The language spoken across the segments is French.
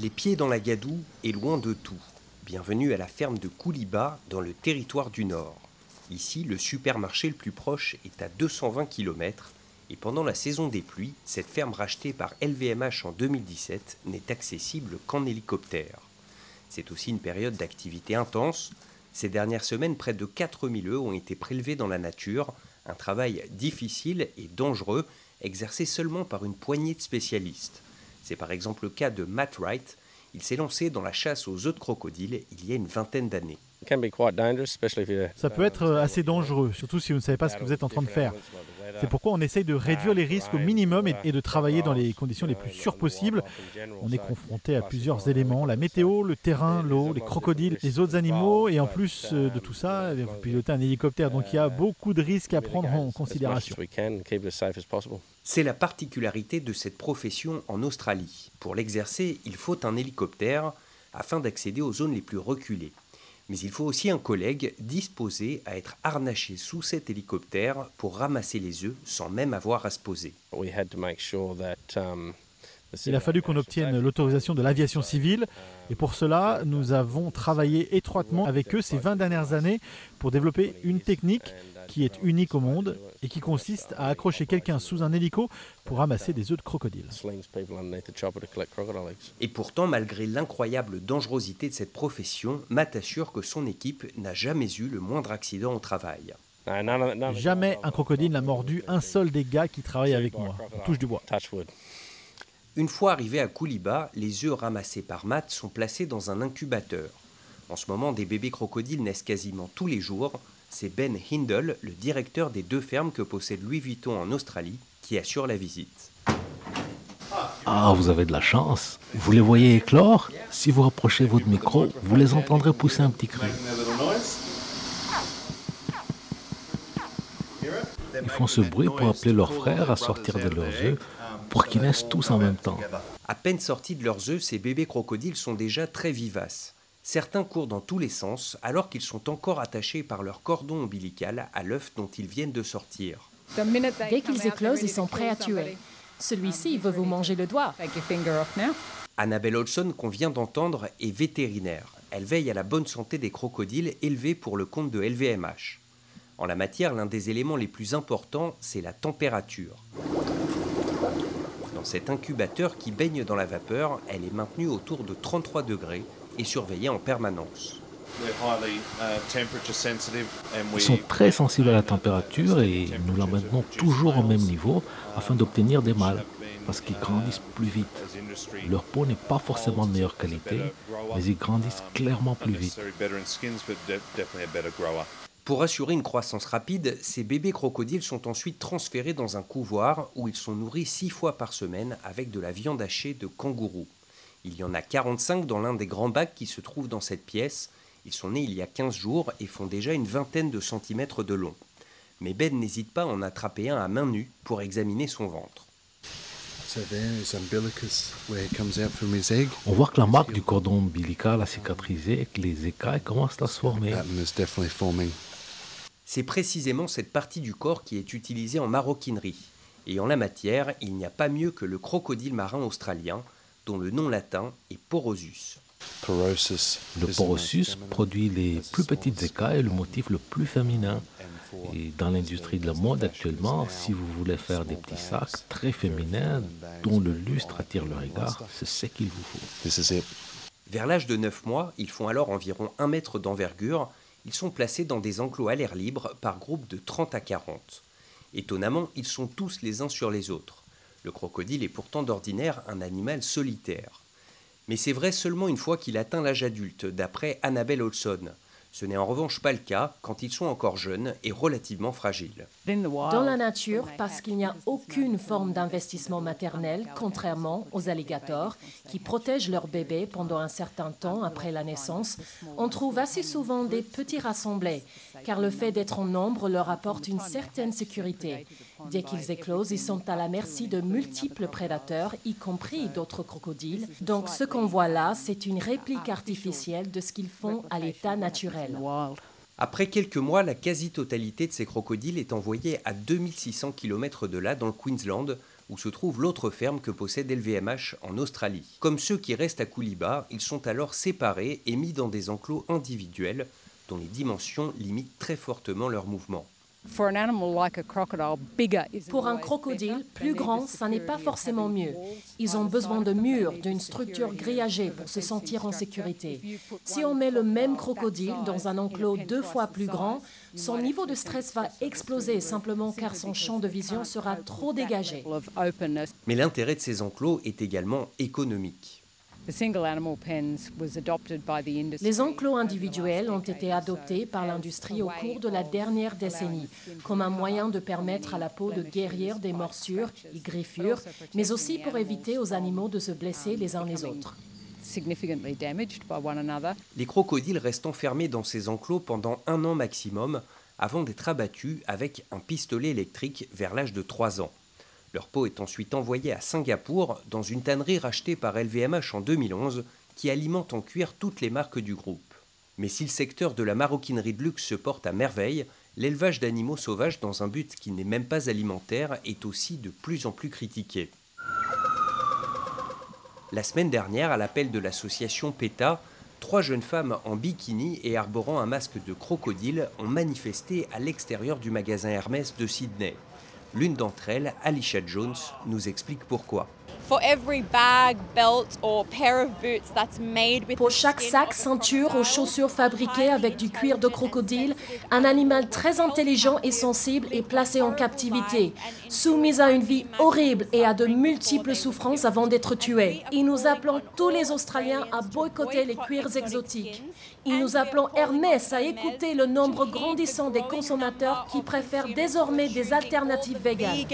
Les pieds dans la gadoue et loin de tout. Bienvenue à la ferme de Kouliba dans le territoire du Nord. Ici, le supermarché le plus proche est à 220 km et pendant la saison des pluies, cette ferme rachetée par LVMH en 2017 n'est accessible qu'en hélicoptère. C'est aussi une période d'activité intense. Ces dernières semaines, près de 4000 œufs ont été prélevés dans la nature, un travail difficile et dangereux exercé seulement par une poignée de spécialistes. C'est par exemple le cas de Matt Wright. Il s'est lancé dans la chasse aux œufs de crocodile il y a une vingtaine d'années. Ça peut être assez dangereux, surtout si vous ne savez pas ce que vous êtes en train de faire. C'est pourquoi on essaye de réduire les risques au minimum et de travailler dans les conditions les plus sûres possibles. On est confronté à plusieurs éléments, la météo, le terrain, l'eau, les crocodiles, les autres animaux, et en plus euh, de tout ça, vous pilotez un hélicoptère, donc il y a beaucoup de risques à prendre en considération. C'est la particularité de cette profession en Australie. Pour l'exercer, il faut un hélicoptère afin d'accéder aux zones les plus reculées mais il faut aussi un collègue disposé à être harnaché sous cet hélicoptère pour ramasser les œufs sans même avoir à se poser. Um, il a fallu qu'on obtienne l'autorisation de l'aviation civile et pour cela, nous avons travaillé étroitement avec eux ces 20 dernières années pour développer une technique qui est unique au monde et qui consiste à accrocher quelqu'un sous un hélico pour ramasser des œufs de crocodile. Et pourtant, malgré l'incroyable dangerosité de cette profession, Matt assure que son équipe n'a jamais eu le moindre accident au travail. Jamais un crocodile n'a mordu un seul des gars qui travaillent avec moi. On touche du bois. Une fois arrivé à Kouliba, les œufs ramassés par Matt sont placés dans un incubateur. En ce moment, des bébés crocodiles naissent quasiment tous les jours, c'est Ben Hindle, le directeur des deux fermes que possède Louis Vuitton en Australie, qui assure la visite. Ah, vous avez de la chance. Vous les voyez éclore? Si vous rapprochez votre micro, vous les entendrez pousser un petit cri. Ils font ce bruit pour appeler leurs frères à sortir de leurs œufs pour qu'ils naissent tous en même temps. À peine sortis de leurs œufs, ces bébés crocodiles sont déjà très vivaces. Certains courent dans tous les sens alors qu'ils sont encore attachés par leur cordon ombilical à l'œuf dont ils viennent de sortir. Dès qu'ils éclosent, ils sont prêts à tuer. Celui-ci veut vous manger le doigt. Annabelle Olson, qu'on vient d'entendre, est vétérinaire. Elle veille à la bonne santé des crocodiles élevés pour le compte de LVMH. En la matière, l'un des éléments les plus importants, c'est la température. Dans cet incubateur qui baigne dans la vapeur, elle est maintenue autour de 33 degrés et surveillés en permanence. Ils sont très sensibles à la température et nous la maintenons toujours au même niveau afin d'obtenir des mâles parce qu'ils grandissent plus vite. Leur peau n'est pas forcément de meilleure qualité, mais ils grandissent clairement plus vite. Pour assurer une croissance rapide, ces bébés crocodiles sont ensuite transférés dans un couvoir où ils sont nourris six fois par semaine avec de la viande hachée de kangourou. Il y en a 45 dans l'un des grands bacs qui se trouve dans cette pièce. Ils sont nés il y a 15 jours et font déjà une vingtaine de centimètres de long. Mais Ben n'hésite pas à en attraper un à main nue pour examiner son ventre. On voit que la marque du cordon ombilical a cicatrisé et que les écailles commencent à se former. C'est précisément cette partie du corps qui est utilisée en maroquinerie. Et en la matière, il n'y a pas mieux que le crocodile marin australien, dont le nom latin est Porosus. Le Porosus produit les plus petites écailles, le motif le plus féminin. Et dans l'industrie de la mode actuellement, si vous voulez faire des petits sacs très féminins dont le lustre attire le regard, c'est ce qu'il vous faut. Vers l'âge de 9 mois, ils font alors environ 1 mètre d'envergure ils sont placés dans des enclos à l'air libre par groupe de 30 à 40. Étonnamment, ils sont tous les uns sur les autres. Le crocodile est pourtant d'ordinaire un animal solitaire. Mais c'est vrai seulement une fois qu'il atteint l'âge adulte, d'après Annabelle Olson. Ce n'est en revanche pas le cas quand ils sont encore jeunes et relativement fragiles. Dans la nature, parce qu'il n'y a aucune forme d'investissement maternel, contrairement aux alligators, qui protègent leurs bébés pendant un certain temps après la naissance, on trouve assez souvent des petits rassemblés, car le fait d'être en nombre leur apporte une certaine sécurité. Dès qu'ils éclosent, ils sont à la merci de multiples prédateurs, y compris d'autres crocodiles. Donc ce qu'on voit là, c'est une réplique artificielle de ce qu'ils font à l'état naturel. Après quelques mois, la quasi-totalité de ces crocodiles est envoyée à 2600 km de là, dans le Queensland, où se trouve l'autre ferme que possède LVMH en Australie. Comme ceux qui restent à Kouliba, ils sont alors séparés et mis dans des enclos individuels dont les dimensions limitent très fortement leur mouvement. Pour un crocodile, plus grand, ça n'est pas forcément mieux. Ils ont besoin de murs, d'une structure grillagée pour se sentir en sécurité. Si on met le même crocodile dans un enclos deux fois plus grand, son niveau de stress va exploser simplement car son champ de vision sera trop dégagé. Mais l'intérêt de ces enclos est également économique. Les enclos individuels ont été adoptés par l'industrie au cours de la dernière décennie comme un moyen de permettre à la peau de guérir des morsures et griffures, mais aussi pour éviter aux animaux de se blesser les uns les autres. Les crocodiles restent enfermés dans ces enclos pendant un an maximum avant d'être abattus avec un pistolet électrique vers l'âge de 3 ans. Leur peau est ensuite envoyée à Singapour dans une tannerie rachetée par LVMH en 2011 qui alimente en cuir toutes les marques du groupe. Mais si le secteur de la maroquinerie de luxe se porte à merveille, l'élevage d'animaux sauvages dans un but qui n'est même pas alimentaire est aussi de plus en plus critiqué. La semaine dernière, à l'appel de l'association PETA, trois jeunes femmes en bikini et arborant un masque de crocodile ont manifesté à l'extérieur du magasin Hermès de Sydney. L'une d'entre elles, Alicia Jones, nous explique pourquoi. Pour chaque sac, ceinture ou chaussures fabriquées avec du cuir de crocodile, un animal très intelligent et sensible est placé en captivité, soumis à une vie horrible et à de multiples souffrances avant d'être tué. Et nous appelons tous les Australiens à boycotter les cuirs exotiques. Et nous appelons Hermès à écouter le nombre grandissant des consommateurs qui préfèrent désormais des alternatives véganes.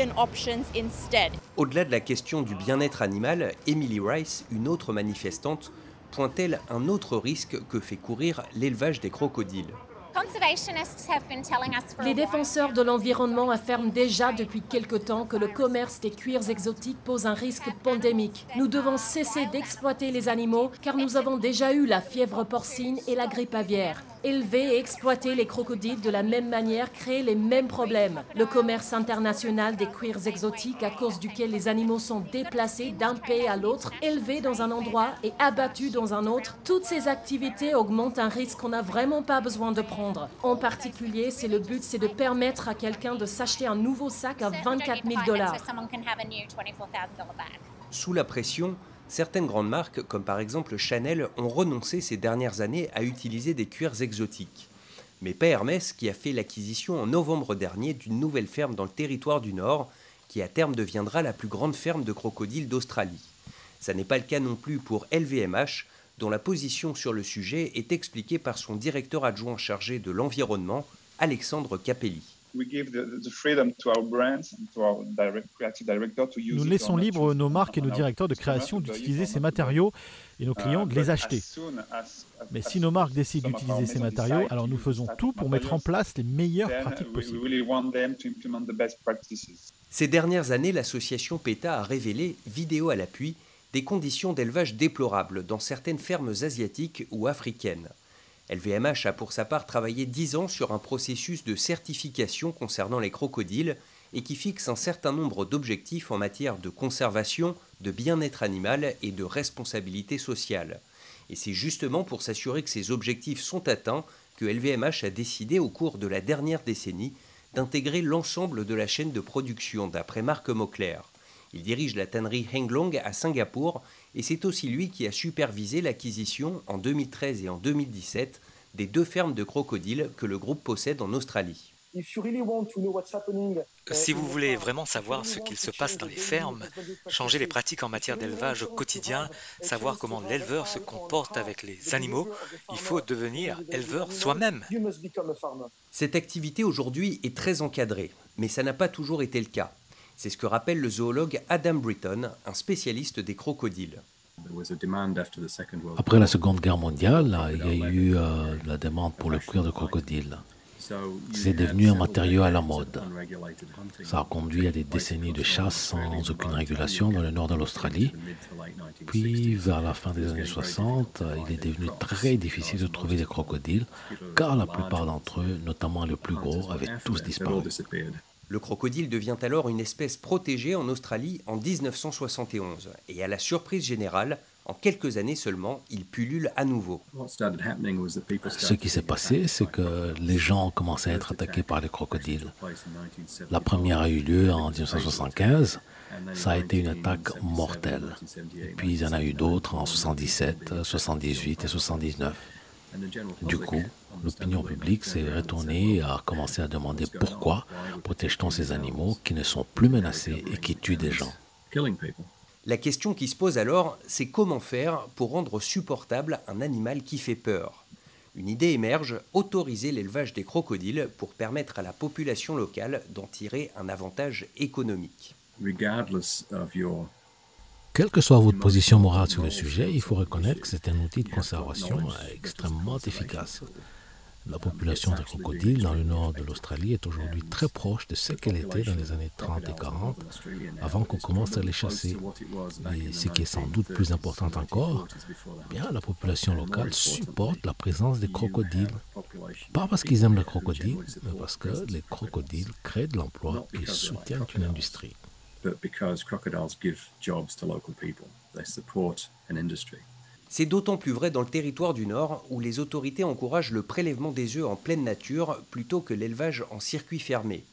Au-delà de la question du bien-être animal, Emily Rice, une autre manifestante, pointe-t-elle un autre risque que fait courir l'élevage des crocodiles. Les défenseurs de l'environnement affirment déjà depuis quelque temps que le commerce des cuirs exotiques pose un risque pandémique. Nous devons cesser d'exploiter les animaux car nous avons déjà eu la fièvre porcine et la grippe aviaire. Élever et exploiter les crocodiles de la même manière crée les mêmes problèmes. Le commerce international des cuirs exotiques à cause duquel les animaux sont déplacés d'un pays à l'autre, élevés dans un endroit et abattus dans un autre, toutes ces activités augmentent un risque qu'on n'a vraiment pas besoin de prendre. En particulier, c'est le but, c'est de permettre à quelqu'un de s'acheter un nouveau sac à 24 000 dollars. Sous la pression, Certaines grandes marques, comme par exemple Chanel, ont renoncé ces dernières années à utiliser des cuirs exotiques. Mais pas Hermès qui a fait l'acquisition en novembre dernier d'une nouvelle ferme dans le territoire du Nord, qui à terme deviendra la plus grande ferme de crocodiles d'Australie. Ça n'est pas le cas non plus pour LVMH, dont la position sur le sujet est expliquée par son directeur adjoint chargé de l'environnement, Alexandre Capelli. Nous laissons libre nos marques et nos directeurs de création d'utiliser ces matériaux et nos uh, clients de les acheter. Mais si nos marques décident d'utiliser ces matériaux, alors nous faisons tout pour mettre en place les meilleures pratiques possibles. Ces dernières années, l'association PETA a révélé, vidéo à l'appui, des conditions d'élevage déplorables dans certaines fermes asiatiques ou africaines. LVMH a pour sa part travaillé dix ans sur un processus de certification concernant les crocodiles et qui fixe un certain nombre d'objectifs en matière de conservation, de bien-être animal et de responsabilité sociale. Et c'est justement pour s'assurer que ces objectifs sont atteints que LVMH a décidé au cours de la dernière décennie d'intégrer l'ensemble de la chaîne de production d'après Marc Mauclair. Il dirige la tannerie Henglong à Singapour et c'est aussi lui qui a supervisé l'acquisition en 2013 et en 2017 des deux fermes de crocodiles que le groupe possède en Australie. Si vous voulez vraiment savoir ce qu'il se passe dans les fermes, changer les pratiques en matière d'élevage au quotidien, savoir comment l'éleveur se comporte avec les animaux, il faut devenir éleveur soi-même. Cette activité aujourd'hui est très encadrée, mais ça n'a pas toujours été le cas. C'est ce que rappelle le zoologue Adam Britton, un spécialiste des crocodiles. Après la Seconde Guerre mondiale, il y a eu euh, la demande pour le cuir de crocodile. C'est devenu un matériau à la mode. Ça a conduit à des décennies de chasse sans aucune régulation dans le nord de l'Australie. Puis, vers la fin des années 60, il est devenu très difficile de trouver des crocodiles, car la plupart d'entre eux, notamment les plus gros, avaient tous disparu. Le crocodile devient alors une espèce protégée en Australie en 1971 et à la surprise générale, en quelques années seulement, il pullule à nouveau. Ce qui s'est passé, c'est que les gens ont commencé à être attaqués par les crocodiles. La première a eu lieu en 1975. Ça a été une attaque mortelle. Et puis il y en a eu d'autres en 77, 78 et 79. Du coup, l'opinion publique s'est retournée et a commencé à demander pourquoi protège-t-on ces animaux qui ne sont plus menacés et qui tuent des gens. La question qui se pose alors, c'est comment faire pour rendre supportable un animal qui fait peur? Une idée émerge, autoriser l'élevage des crocodiles pour permettre à la population locale d'en tirer un avantage économique. Quelle que soit votre position morale sur le sujet, il faut reconnaître que c'est un outil de conservation extrêmement efficace. La population de crocodiles dans le nord de l'Australie est aujourd'hui très proche de ce qu'elle était dans les années 30 et 40, avant qu'on commence à les chasser. Et ce qui est sans doute plus important encore, bien la population locale supporte la présence des crocodiles. Pas parce qu'ils aiment les crocodiles, mais parce que les crocodiles créent de l'emploi et soutiennent une industrie. C'est d'autant plus vrai dans le territoire du Nord où les autorités encouragent le prélèvement des œufs en pleine nature plutôt que l'élevage en circuit fermé.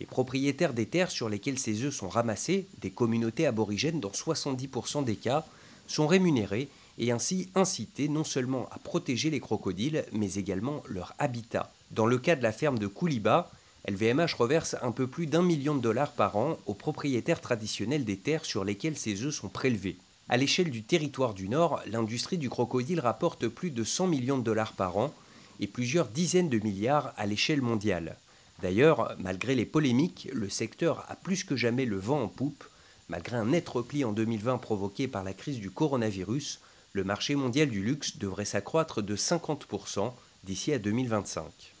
Les propriétaires des terres sur lesquelles ces œufs sont ramassés, des communautés aborigènes dans 70% des cas, sont rémunérés et ainsi incités non seulement à protéger les crocodiles, mais également leur habitat. Dans le cas de la ferme de Kouliba, LVMH reverse un peu plus d'un million de dollars par an aux propriétaires traditionnels des terres sur lesquelles ces œufs sont prélevés. À l'échelle du territoire du Nord, l'industrie du crocodile rapporte plus de 100 millions de dollars par an et plusieurs dizaines de milliards à l'échelle mondiale. D'ailleurs, malgré les polémiques, le secteur a plus que jamais le vent en poupe. Malgré un net repli en 2020 provoqué par la crise du coronavirus, le marché mondial du luxe devrait s'accroître de 50% d'ici à 2025.